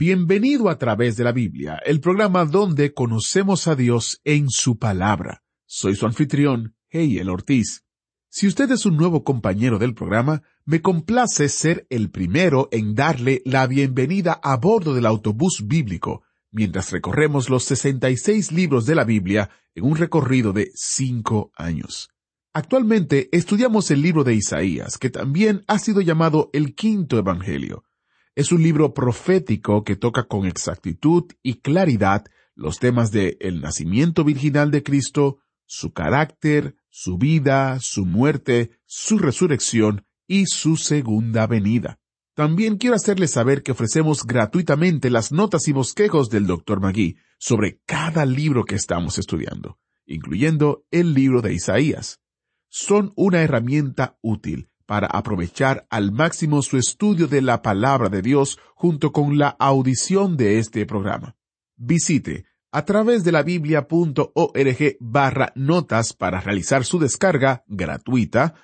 Bienvenido a través de la Biblia, el programa donde conocemos a Dios en su palabra. Soy su anfitrión, Heiel Ortiz. Si usted es un nuevo compañero del programa, me complace ser el primero en darle la bienvenida a bordo del autobús bíblico, mientras recorremos los 66 libros de la Biblia en un recorrido de cinco años. Actualmente estudiamos el libro de Isaías, que también ha sido llamado el quinto Evangelio. Es un libro profético que toca con exactitud y claridad los temas de el nacimiento virginal de Cristo, su carácter, su vida, su muerte, su resurrección y su segunda venida. También quiero hacerles saber que ofrecemos gratuitamente las notas y bosquejos del Dr. Magui sobre cada libro que estamos estudiando, incluyendo el libro de Isaías. Son una herramienta útil para aprovechar al máximo su estudio de la palabra de Dios junto con la audición de este programa. Visite a través de la biblia.org barra notas para realizar su descarga gratuita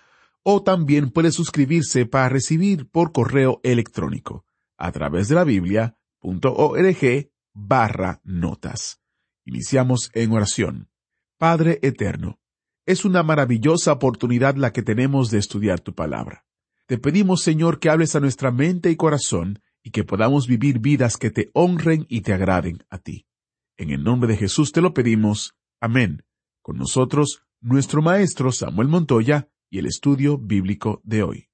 o también puede suscribirse para recibir por correo electrónico a través de la biblia.org barra notas. Iniciamos en oración. Padre Eterno, es una maravillosa oportunidad la que tenemos de estudiar tu palabra. Te pedimos, Señor, que hables a nuestra mente y corazón y que podamos vivir vidas que te honren y te agraden a ti. En el nombre de Jesús te lo pedimos. Amén. Con nosotros, nuestro maestro Samuel Montoya y el estudio bíblico de hoy.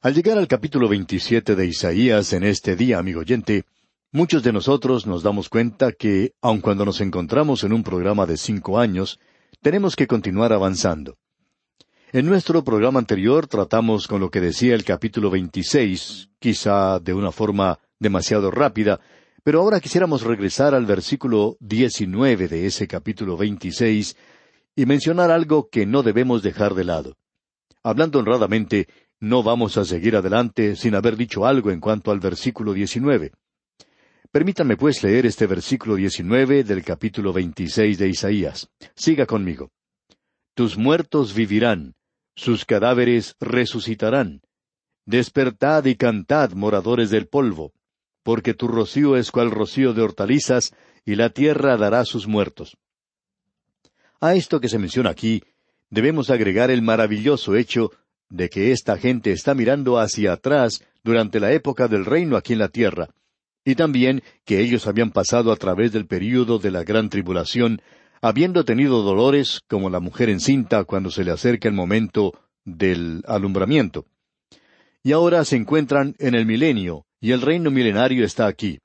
Al llegar al capítulo 27 de Isaías en este día, amigo oyente, muchos de nosotros nos damos cuenta que, aun cuando nos encontramos en un programa de cinco años, tenemos que continuar avanzando. En nuestro programa anterior tratamos con lo que decía el capítulo 26, quizá de una forma demasiado rápida, pero ahora quisiéramos regresar al versículo 19 de ese capítulo 26 y mencionar algo que no debemos dejar de lado. Hablando honradamente, no vamos a seguir adelante sin haber dicho algo en cuanto al versículo 19. Permítanme pues leer este versículo 19 del capítulo 26 de Isaías. Siga conmigo. Tus muertos vivirán, sus cadáveres resucitarán. Despertad y cantad, moradores del polvo porque tu rocío es cual rocío de hortalizas, y la tierra dará sus muertos. A esto que se menciona aquí, debemos agregar el maravilloso hecho de que esta gente está mirando hacia atrás durante la época del reino aquí en la tierra, y también que ellos habían pasado a través del período de la gran tribulación, habiendo tenido dolores como la mujer encinta cuando se le acerca el momento del alumbramiento. Y ahora se encuentran en el milenio, y el reino milenario está aquí.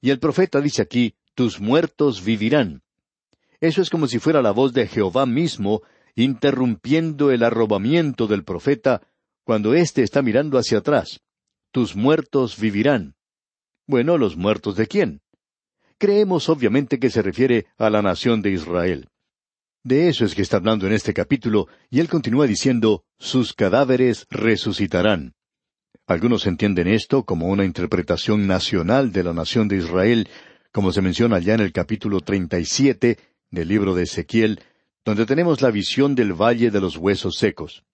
Y el profeta dice aquí, tus muertos vivirán. Eso es como si fuera la voz de Jehová mismo interrumpiendo el arrobamiento del profeta cuando éste está mirando hacia atrás. Tus muertos vivirán. Bueno, ¿los muertos de quién? Creemos obviamente que se refiere a la nación de Israel. De eso es que está hablando en este capítulo, y él continúa diciendo, sus cadáveres resucitarán. Algunos entienden esto como una interpretación nacional de la nación de Israel, como se menciona ya en el capítulo 37 del libro de Ezequiel, donde tenemos la visión del valle de los huesos secos.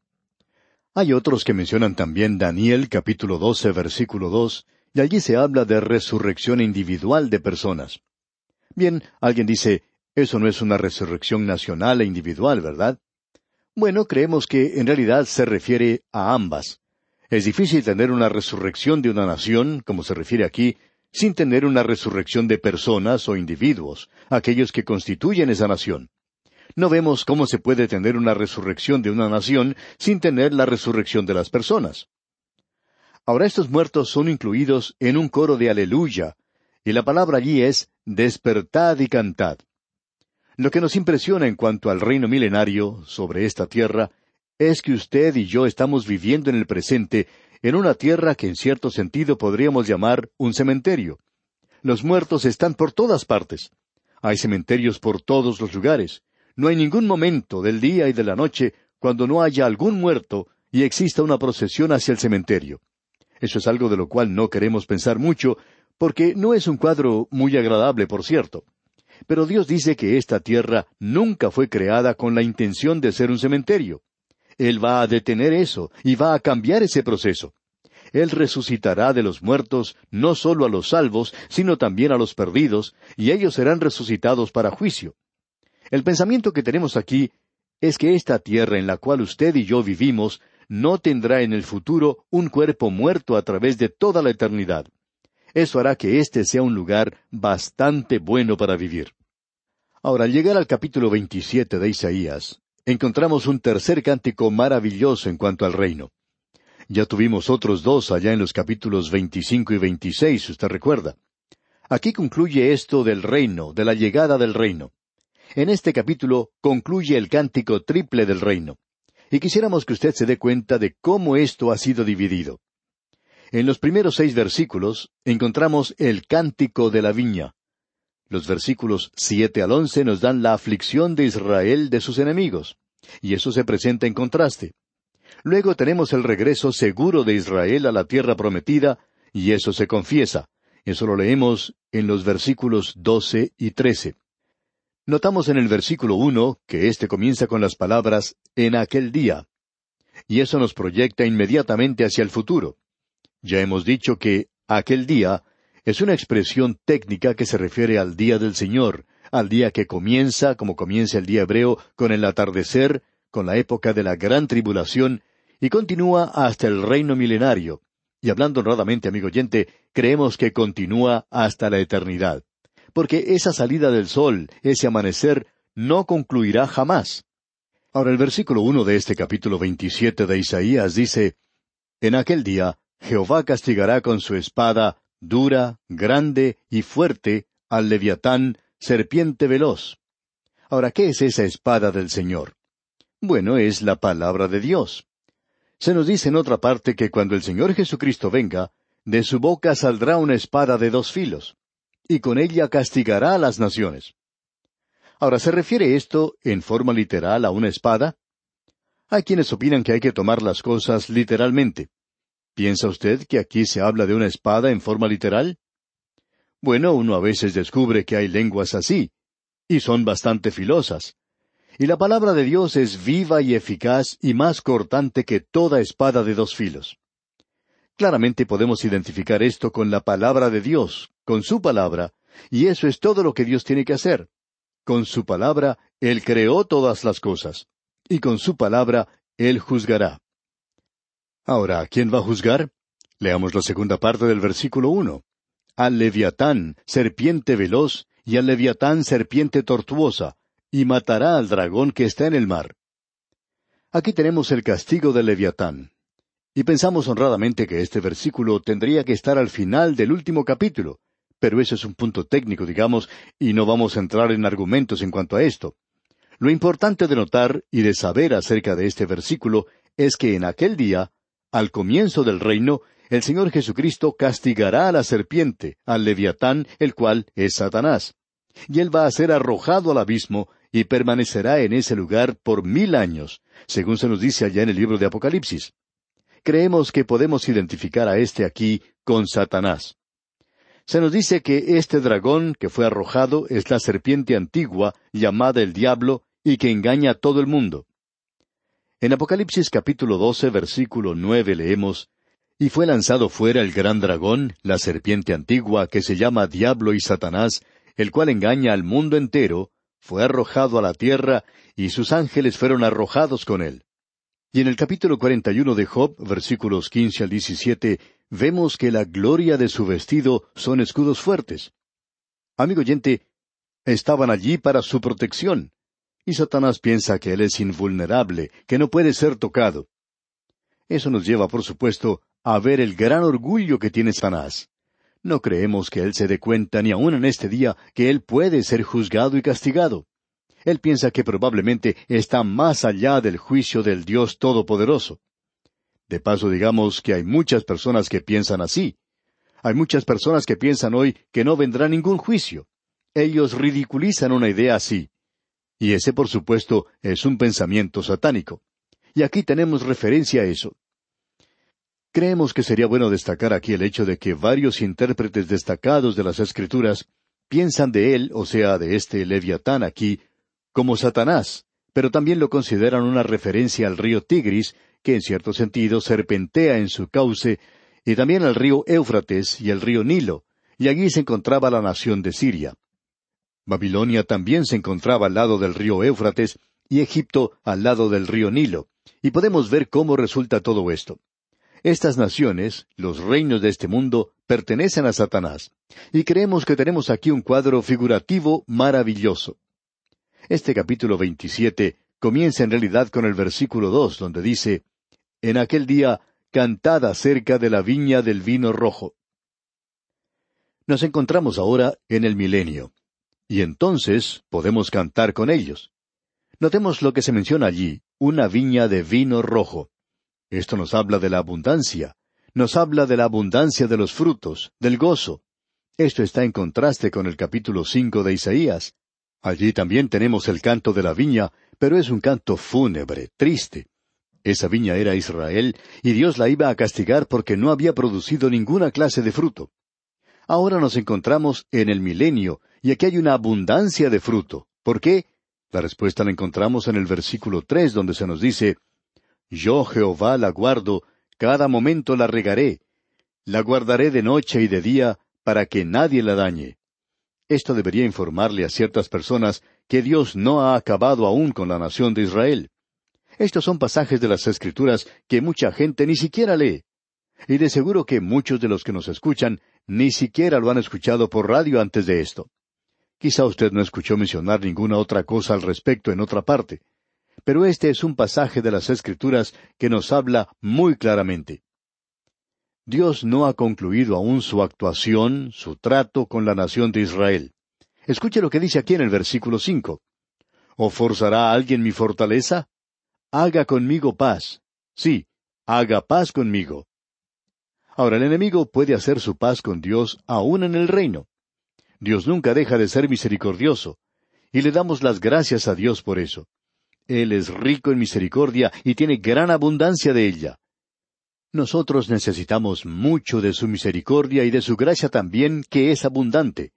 Hay otros que mencionan también Daniel capítulo 12 versículo 2, y allí se habla de resurrección individual de personas. Bien, alguien dice, eso no es una resurrección nacional e individual, ¿verdad? Bueno, creemos que en realidad se refiere a ambas. Es difícil tener una resurrección de una nación, como se refiere aquí, sin tener una resurrección de personas o individuos, aquellos que constituyen esa nación. No vemos cómo se puede tener una resurrección de una nación sin tener la resurrección de las personas. Ahora estos muertos son incluidos en un coro de aleluya, y la palabra allí es despertad y cantad. Lo que nos impresiona en cuanto al reino milenario sobre esta tierra es que usted y yo estamos viviendo en el presente en una tierra que en cierto sentido podríamos llamar un cementerio. Los muertos están por todas partes. Hay cementerios por todos los lugares. No hay ningún momento del día y de la noche cuando no haya algún muerto y exista una procesión hacia el cementerio. Eso es algo de lo cual no queremos pensar mucho, porque no es un cuadro muy agradable, por cierto. Pero Dios dice que esta tierra nunca fue creada con la intención de ser un cementerio. Él va a detener eso y va a cambiar ese proceso. Él resucitará de los muertos no solo a los salvos, sino también a los perdidos, y ellos serán resucitados para juicio. El pensamiento que tenemos aquí es que esta tierra en la cual usted y yo vivimos no tendrá en el futuro un cuerpo muerto a través de toda la eternidad. Eso hará que éste sea un lugar bastante bueno para vivir. Ahora, al llegar al capítulo 27 de Isaías, encontramos un tercer cántico maravilloso en cuanto al reino. Ya tuvimos otros dos allá en los capítulos 25 y 26, usted recuerda. Aquí concluye esto del reino, de la llegada del reino. En este capítulo concluye el cántico triple del reino. Y quisiéramos que usted se dé cuenta de cómo esto ha sido dividido. En los primeros seis versículos encontramos el cántico de la viña. Los versículos siete al once nos dan la aflicción de Israel de sus enemigos, y eso se presenta en contraste. Luego tenemos el regreso seguro de Israel a la tierra prometida, y eso se confiesa. Eso lo leemos en los versículos doce y trece. Notamos en el versículo uno que éste comienza con las palabras en aquel día. Y eso nos proyecta inmediatamente hacia el futuro. Ya hemos dicho que aquel día es una expresión técnica que se refiere al día del Señor, al día que comienza, como comienza el día hebreo, con el atardecer, con la época de la gran tribulación, y continúa hasta el reino milenario. Y hablando honradamente, amigo oyente, creemos que continúa hasta la eternidad. Porque esa salida del sol, ese amanecer, no concluirá jamás. Ahora el versículo uno de este capítulo veintisiete de Isaías dice En aquel día Jehová castigará con su espada dura, grande y fuerte al leviatán, serpiente veloz. Ahora, ¿qué es esa espada del Señor? Bueno, es la palabra de Dios. Se nos dice en otra parte que cuando el Señor Jesucristo venga, de su boca saldrá una espada de dos filos, y con ella castigará a las naciones. Ahora, ¿se refiere esto en forma literal a una espada? Hay quienes opinan que hay que tomar las cosas literalmente. ¿Piensa usted que aquí se habla de una espada en forma literal? Bueno, uno a veces descubre que hay lenguas así, y son bastante filosas. Y la palabra de Dios es viva y eficaz y más cortante que toda espada de dos filos. Claramente podemos identificar esto con la palabra de Dios, con su palabra, y eso es todo lo que Dios tiene que hacer. Con su palabra, Él creó todas las cosas, y con su palabra, Él juzgará. Ahora, ¿quién va a juzgar? Leamos la segunda parte del versículo uno. Al leviatán, serpiente veloz, y al leviatán, serpiente tortuosa, y matará al dragón que está en el mar. Aquí tenemos el castigo del leviatán. Y pensamos honradamente que este versículo tendría que estar al final del último capítulo, pero ese es un punto técnico, digamos, y no vamos a entrar en argumentos en cuanto a esto. Lo importante de notar y de saber acerca de este versículo es que en aquel día al comienzo del reino, el Señor Jesucristo castigará a la serpiente, al leviatán, el cual es Satanás. Y él va a ser arrojado al abismo y permanecerá en ese lugar por mil años, según se nos dice allá en el libro de Apocalipsis. Creemos que podemos identificar a este aquí con Satanás. Se nos dice que este dragón que fue arrojado es la serpiente antigua llamada el diablo y que engaña a todo el mundo. En Apocalipsis capítulo 12, versículo nueve leemos, Y fue lanzado fuera el gran dragón, la serpiente antigua, que se llama Diablo y Satanás, el cual engaña al mundo entero, fue arrojado a la tierra, y sus ángeles fueron arrojados con él. Y en el capítulo 41 de Job, versículos 15 al 17, vemos que la gloria de su vestido son escudos fuertes. Amigo oyente, estaban allí para su protección. Y Satanás piensa que él es invulnerable, que no puede ser tocado. Eso nos lleva, por supuesto, a ver el gran orgullo que tiene Satanás. No creemos que él se dé cuenta ni aun en este día que él puede ser juzgado y castigado. Él piensa que probablemente está más allá del juicio del Dios Todopoderoso. De paso digamos que hay muchas personas que piensan así. Hay muchas personas que piensan hoy que no vendrá ningún juicio. Ellos ridiculizan una idea así. Y ese, por supuesto, es un pensamiento satánico. Y aquí tenemos referencia a eso. Creemos que sería bueno destacar aquí el hecho de que varios intérpretes destacados de las Escrituras piensan de él, o sea, de este leviatán aquí, como Satanás, pero también lo consideran una referencia al río Tigris, que en cierto sentido serpentea en su cauce, y también al río Éufrates y el río Nilo, y allí se encontraba la nación de Siria. Babilonia también se encontraba al lado del río Éufrates y Egipto al lado del río Nilo, y podemos ver cómo resulta todo esto. Estas naciones, los reinos de este mundo, pertenecen a Satanás, y creemos que tenemos aquí un cuadro figurativo maravilloso. Este capítulo 27 comienza en realidad con el versículo dos, donde dice, En aquel día, cantad acerca de la viña del vino rojo. Nos encontramos ahora en el milenio, y entonces podemos cantar con ellos. Notemos lo que se menciona allí, una viña de vino rojo. Esto nos habla de la abundancia, nos habla de la abundancia de los frutos, del gozo. Esto está en contraste con el capítulo cinco de Isaías. Allí también tenemos el canto de la viña, pero es un canto fúnebre, triste. Esa viña era Israel, y Dios la iba a castigar porque no había producido ninguna clase de fruto. Ahora nos encontramos en el milenio, y aquí hay una abundancia de fruto. ¿Por qué? La respuesta la encontramos en el versículo tres, donde se nos dice, Yo Jehová la guardo, cada momento la regaré, la guardaré de noche y de día, para que nadie la dañe. Esto debería informarle a ciertas personas que Dios no ha acabado aún con la nación de Israel. Estos son pasajes de las Escrituras que mucha gente ni siquiera lee. Y de seguro que muchos de los que nos escuchan ni siquiera lo han escuchado por radio antes de esto. Quizá usted no escuchó mencionar ninguna otra cosa al respecto en otra parte. Pero este es un pasaje de las Escrituras que nos habla muy claramente. Dios no ha concluido aún su actuación, su trato con la nación de Israel. Escuche lo que dice aquí en el versículo cinco. ¿O forzará alguien mi fortaleza? Haga conmigo paz. Sí, haga paz conmigo. Ahora el enemigo puede hacer su paz con Dios aún en el reino. Dios nunca deja de ser misericordioso, y le damos las gracias a Dios por eso. Él es rico en misericordia y tiene gran abundancia de ella. Nosotros necesitamos mucho de su misericordia y de su gracia también, que es abundante.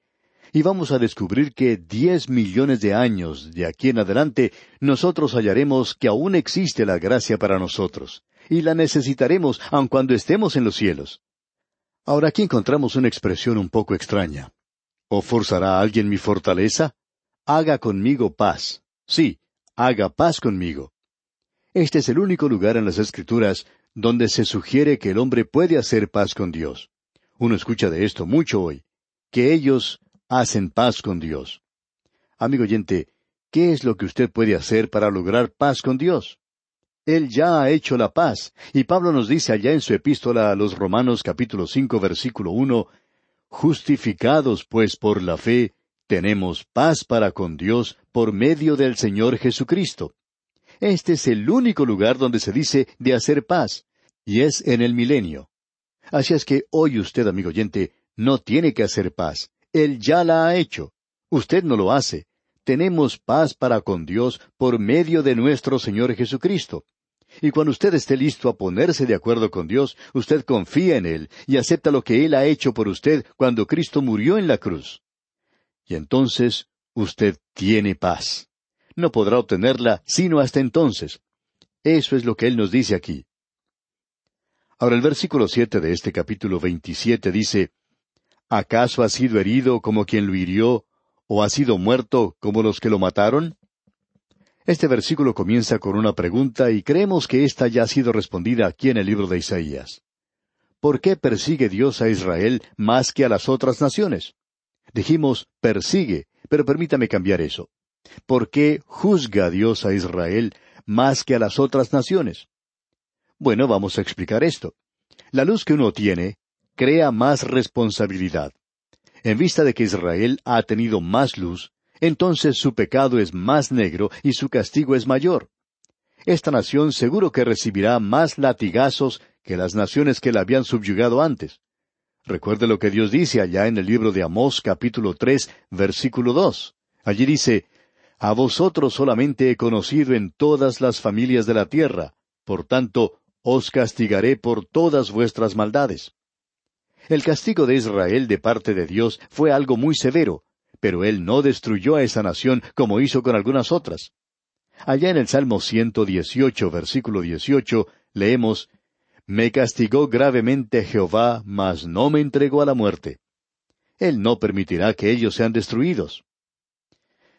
Y vamos a descubrir que diez millones de años de aquí en adelante nosotros hallaremos que aún existe la gracia para nosotros, y la necesitaremos aun cuando estemos en los cielos. Ahora aquí encontramos una expresión un poco extraña. ¿O forzará alguien mi fortaleza? Haga conmigo paz. Sí, haga paz conmigo. Este es el único lugar en las Escrituras donde se sugiere que el hombre puede hacer paz con Dios. Uno escucha de esto mucho hoy, que ellos hacen paz con Dios. Amigo oyente, ¿qué es lo que usted puede hacer para lograr paz con Dios? Él ya ha hecho la paz, y Pablo nos dice allá en su epístola a los Romanos capítulo cinco versículo uno, Justificados pues por la fe, tenemos paz para con Dios por medio del Señor Jesucristo. Este es el único lugar donde se dice de hacer paz, y es en el milenio. Así es que hoy usted, amigo oyente, no tiene que hacer paz. Él ya la ha hecho. Usted no lo hace. Tenemos paz para con Dios por medio de nuestro Señor Jesucristo. Y cuando usted esté listo a ponerse de acuerdo con Dios, usted confía en Él y acepta lo que Él ha hecho por usted cuando Cristo murió en la cruz. Y entonces usted tiene paz. No podrá obtenerla sino hasta entonces. Eso es lo que Él nos dice aquí. Ahora el versículo siete de este capítulo veintisiete dice, ¿Acaso ha sido herido como quien lo hirió, o ha sido muerto como los que lo mataron? Este versículo comienza con una pregunta y creemos que ésta ya ha sido respondida aquí en el libro de Isaías. ¿Por qué persigue Dios a Israel más que a las otras naciones? Dijimos persigue, pero permítame cambiar eso. ¿Por qué juzga Dios a Israel más que a las otras naciones? Bueno, vamos a explicar esto. La luz que uno tiene crea más responsabilidad. En vista de que Israel ha tenido más luz, entonces su pecado es más negro y su castigo es mayor. esta nación seguro que recibirá más latigazos que las naciones que la habían subyugado antes. Recuerde lo que Dios dice allá en el libro de Amós capítulo tres versículo dos. Allí dice, A vosotros solamente he conocido en todas las familias de la tierra, por tanto, os castigaré por todas vuestras maldades. El castigo de Israel de parte de Dios fue algo muy severo, pero él no destruyó a esa nación como hizo con algunas otras. Allá en el Salmo 118, versículo 18, leemos, Me castigó gravemente Jehová, mas no me entregó a la muerte. Él no permitirá que ellos sean destruidos.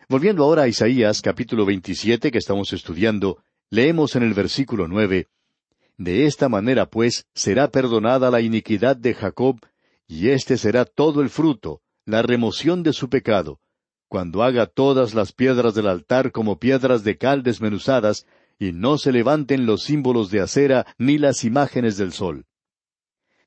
Volviendo ahora a Isaías capítulo 27 que estamos estudiando, leemos en el versículo 9, De esta manera pues será perdonada la iniquidad de Jacob, y este será todo el fruto, la remoción de su pecado, cuando haga todas las piedras del altar como piedras de cal desmenuzadas, y no se levanten los símbolos de acera ni las imágenes del sol.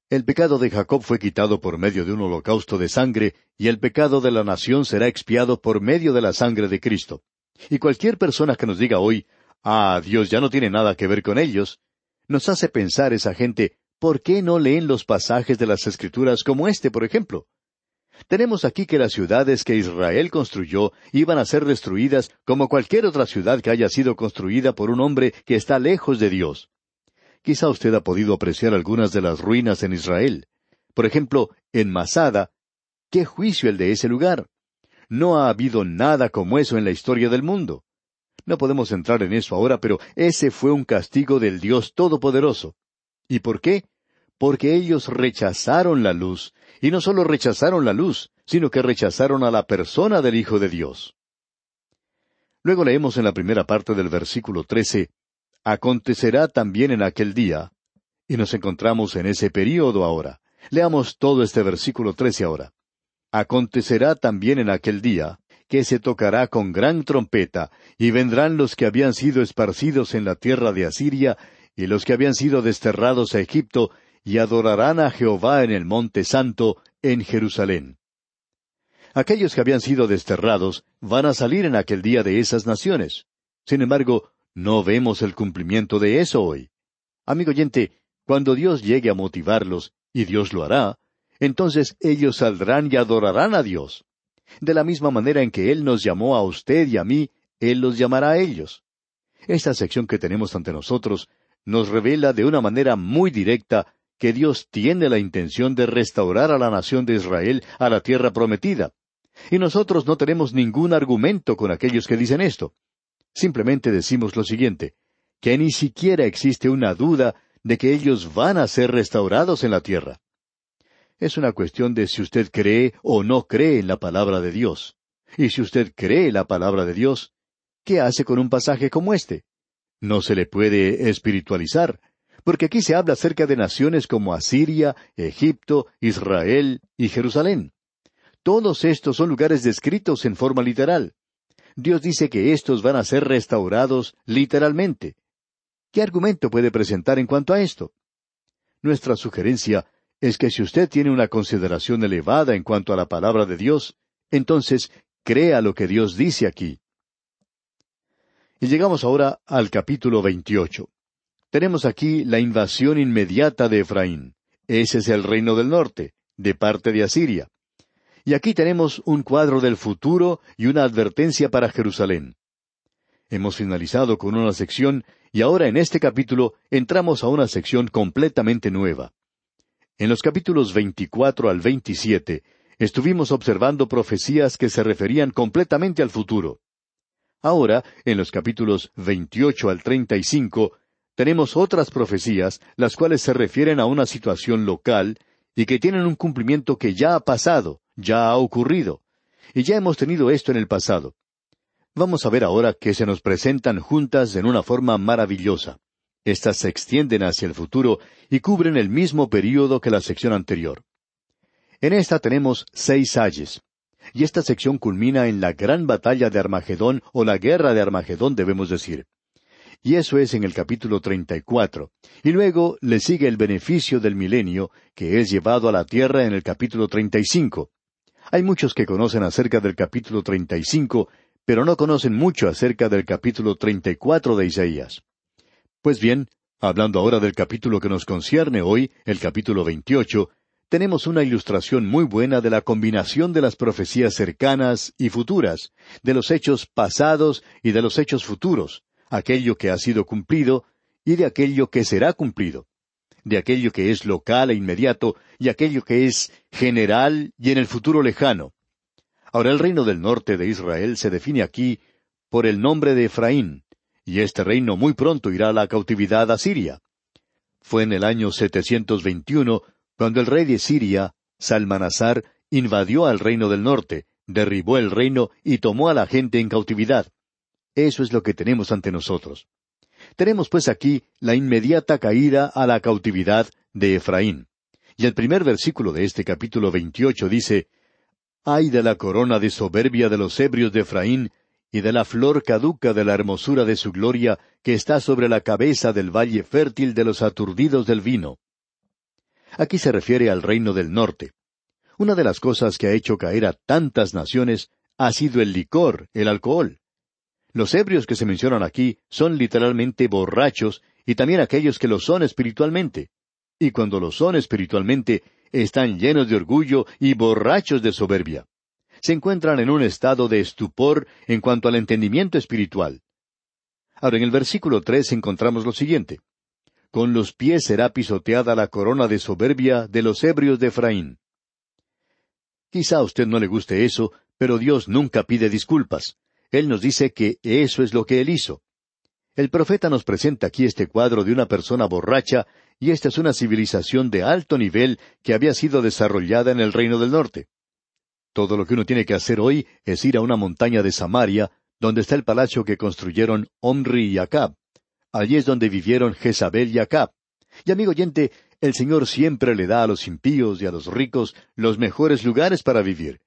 El pecado de Jacob fue quitado por medio de un holocausto de sangre, y el pecado de la nación será expiado por medio de la sangre de Cristo. Y cualquier persona que nos diga hoy, ah, Dios ya no tiene nada que ver con ellos, nos hace pensar esa gente, ¿por qué no leen los pasajes de las Escrituras como este, por ejemplo? Tenemos aquí que las ciudades que Israel construyó iban a ser destruidas como cualquier otra ciudad que haya sido construida por un hombre que está lejos de Dios. Quizá usted ha podido apreciar algunas de las ruinas en Israel. Por ejemplo, en Masada. ¿Qué juicio el de ese lugar? No ha habido nada como eso en la historia del mundo. No podemos entrar en eso ahora, pero ese fue un castigo del Dios Todopoderoso. ¿Y por qué? Porque ellos rechazaron la luz y no solo rechazaron la luz, sino que rechazaron a la persona del Hijo de Dios. Luego leemos en la primera parte del versículo trece, Acontecerá también en aquel día, y nos encontramos en ese período ahora. Leamos todo este versículo trece ahora. Acontecerá también en aquel día, que se tocará con gran trompeta, y vendrán los que habían sido esparcidos en la tierra de Asiria, y los que habían sido desterrados a Egipto, y adorarán a Jehová en el monte santo, en Jerusalén. Aquellos que habían sido desterrados van a salir en aquel día de esas naciones. Sin embargo, no vemos el cumplimiento de eso hoy. Amigo oyente, cuando Dios llegue a motivarlos, y Dios lo hará, entonces ellos saldrán y adorarán a Dios. De la misma manera en que Él nos llamó a usted y a mí, Él los llamará a ellos. Esta sección que tenemos ante nosotros nos revela de una manera muy directa que Dios tiene la intención de restaurar a la nación de Israel a la tierra prometida. Y nosotros no tenemos ningún argumento con aquellos que dicen esto. Simplemente decimos lo siguiente, que ni siquiera existe una duda de que ellos van a ser restaurados en la tierra. Es una cuestión de si usted cree o no cree en la palabra de Dios. Y si usted cree la palabra de Dios, ¿qué hace con un pasaje como este? No se le puede espiritualizar, porque aquí se habla acerca de naciones como Asiria, Egipto, Israel y Jerusalén. Todos estos son lugares descritos en forma literal. Dios dice que estos van a ser restaurados literalmente. ¿Qué argumento puede presentar en cuanto a esto? Nuestra sugerencia es que si usted tiene una consideración elevada en cuanto a la palabra de Dios, entonces crea lo que Dios dice aquí. Y llegamos ahora al capítulo 28. Tenemos aquí la invasión inmediata de Efraín. Ese es el reino del norte, de parte de Asiria. Y aquí tenemos un cuadro del futuro y una advertencia para Jerusalén. Hemos finalizado con una sección y ahora en este capítulo entramos a una sección completamente nueva. En los capítulos 24 al 27 estuvimos observando profecías que se referían completamente al futuro. Ahora, en los capítulos 28 al 35, tenemos otras profecías, las cuales se refieren a una situación local y que tienen un cumplimiento que ya ha pasado, ya ha ocurrido. Y ya hemos tenido esto en el pasado. Vamos a ver ahora que se nos presentan juntas en una forma maravillosa. Estas se extienden hacia el futuro y cubren el mismo período que la sección anterior. En esta tenemos seis ayes. Y esta sección culmina en la gran batalla de Armagedón o la guerra de Armagedón, debemos decir y eso es en el capítulo treinta y cuatro. Y luego le sigue el beneficio del milenio, que es llevado a la tierra en el capítulo treinta y cinco. Hay muchos que conocen acerca del capítulo treinta y cinco, pero no conocen mucho acerca del capítulo treinta y cuatro de Isaías. Pues bien, hablando ahora del capítulo que nos concierne hoy, el capítulo 28, tenemos una ilustración muy buena de la combinación de las profecías cercanas y futuras, de los hechos pasados y de los hechos futuros, aquello que ha sido cumplido y de aquello que será cumplido, de aquello que es local e inmediato y aquello que es general y en el futuro lejano. Ahora el reino del norte de Israel se define aquí por el nombre de Efraín, y este reino muy pronto irá a la cautividad a Siria. Fue en el año 721 cuando el rey de Siria, Salmanasar, invadió al reino del norte, derribó el reino y tomó a la gente en cautividad. Eso es lo que tenemos ante nosotros. Tenemos pues aquí la inmediata caída a la cautividad de Efraín. Y el primer versículo de este capítulo veintiocho dice, Ay de la corona de soberbia de los ebrios de Efraín, y de la flor caduca de la hermosura de su gloria que está sobre la cabeza del valle fértil de los aturdidos del vino. Aquí se refiere al reino del norte. Una de las cosas que ha hecho caer a tantas naciones ha sido el licor, el alcohol. Los ebrios que se mencionan aquí son literalmente borrachos y también aquellos que lo son espiritualmente. Y cuando lo son espiritualmente, están llenos de orgullo y borrachos de soberbia. Se encuentran en un estado de estupor en cuanto al entendimiento espiritual. Ahora en el versículo tres encontramos lo siguiente. Con los pies será pisoteada la corona de soberbia de los ebrios de Efraín. Quizá a usted no le guste eso, pero Dios nunca pide disculpas. Él nos dice que eso es lo que Él hizo. El profeta nos presenta aquí este cuadro de una persona borracha, y esta es una civilización de alto nivel que había sido desarrollada en el reino del norte. Todo lo que uno tiene que hacer hoy es ir a una montaña de Samaria, donde está el palacio que construyeron Omri y Acab. Allí es donde vivieron Jezabel y Acab. Y amigo oyente, el Señor siempre le da a los impíos y a los ricos los mejores lugares para vivir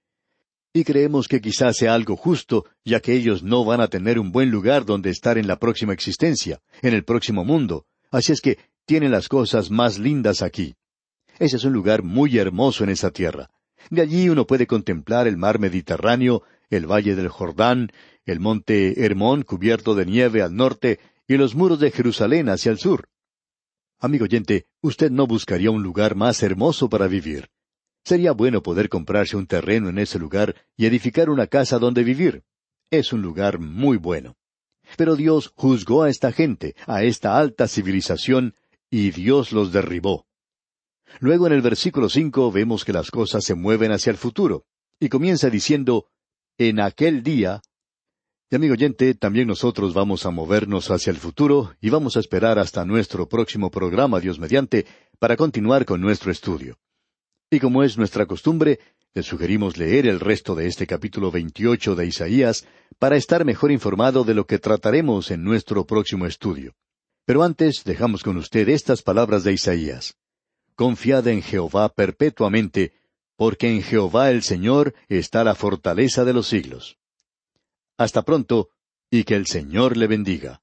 y creemos que quizás sea algo justo, ya que ellos no van a tener un buen lugar donde estar en la próxima existencia, en el próximo mundo. Así es que tienen las cosas más lindas aquí. Ese es un lugar muy hermoso en esa tierra. De allí uno puede contemplar el mar Mediterráneo, el valle del Jordán, el monte Hermón cubierto de nieve al norte y los muros de Jerusalén hacia el sur. Amigo oyente, usted no buscaría un lugar más hermoso para vivir. Sería bueno poder comprarse un terreno en ese lugar y edificar una casa donde vivir. Es un lugar muy bueno. Pero Dios juzgó a esta gente, a esta alta civilización, y Dios los derribó. Luego en el versículo cinco vemos que las cosas se mueven hacia el futuro, y comienza diciendo, en aquel día, y amigo oyente, también nosotros vamos a movernos hacia el futuro y vamos a esperar hasta nuestro próximo programa, Dios mediante, para continuar con nuestro estudio. Y como es nuestra costumbre, le sugerimos leer el resto de este capítulo 28 de Isaías para estar mejor informado de lo que trataremos en nuestro próximo estudio. Pero antes dejamos con usted estas palabras de Isaías. Confiad en Jehová perpetuamente, porque en Jehová el Señor está la fortaleza de los siglos. Hasta pronto, y que el Señor le bendiga.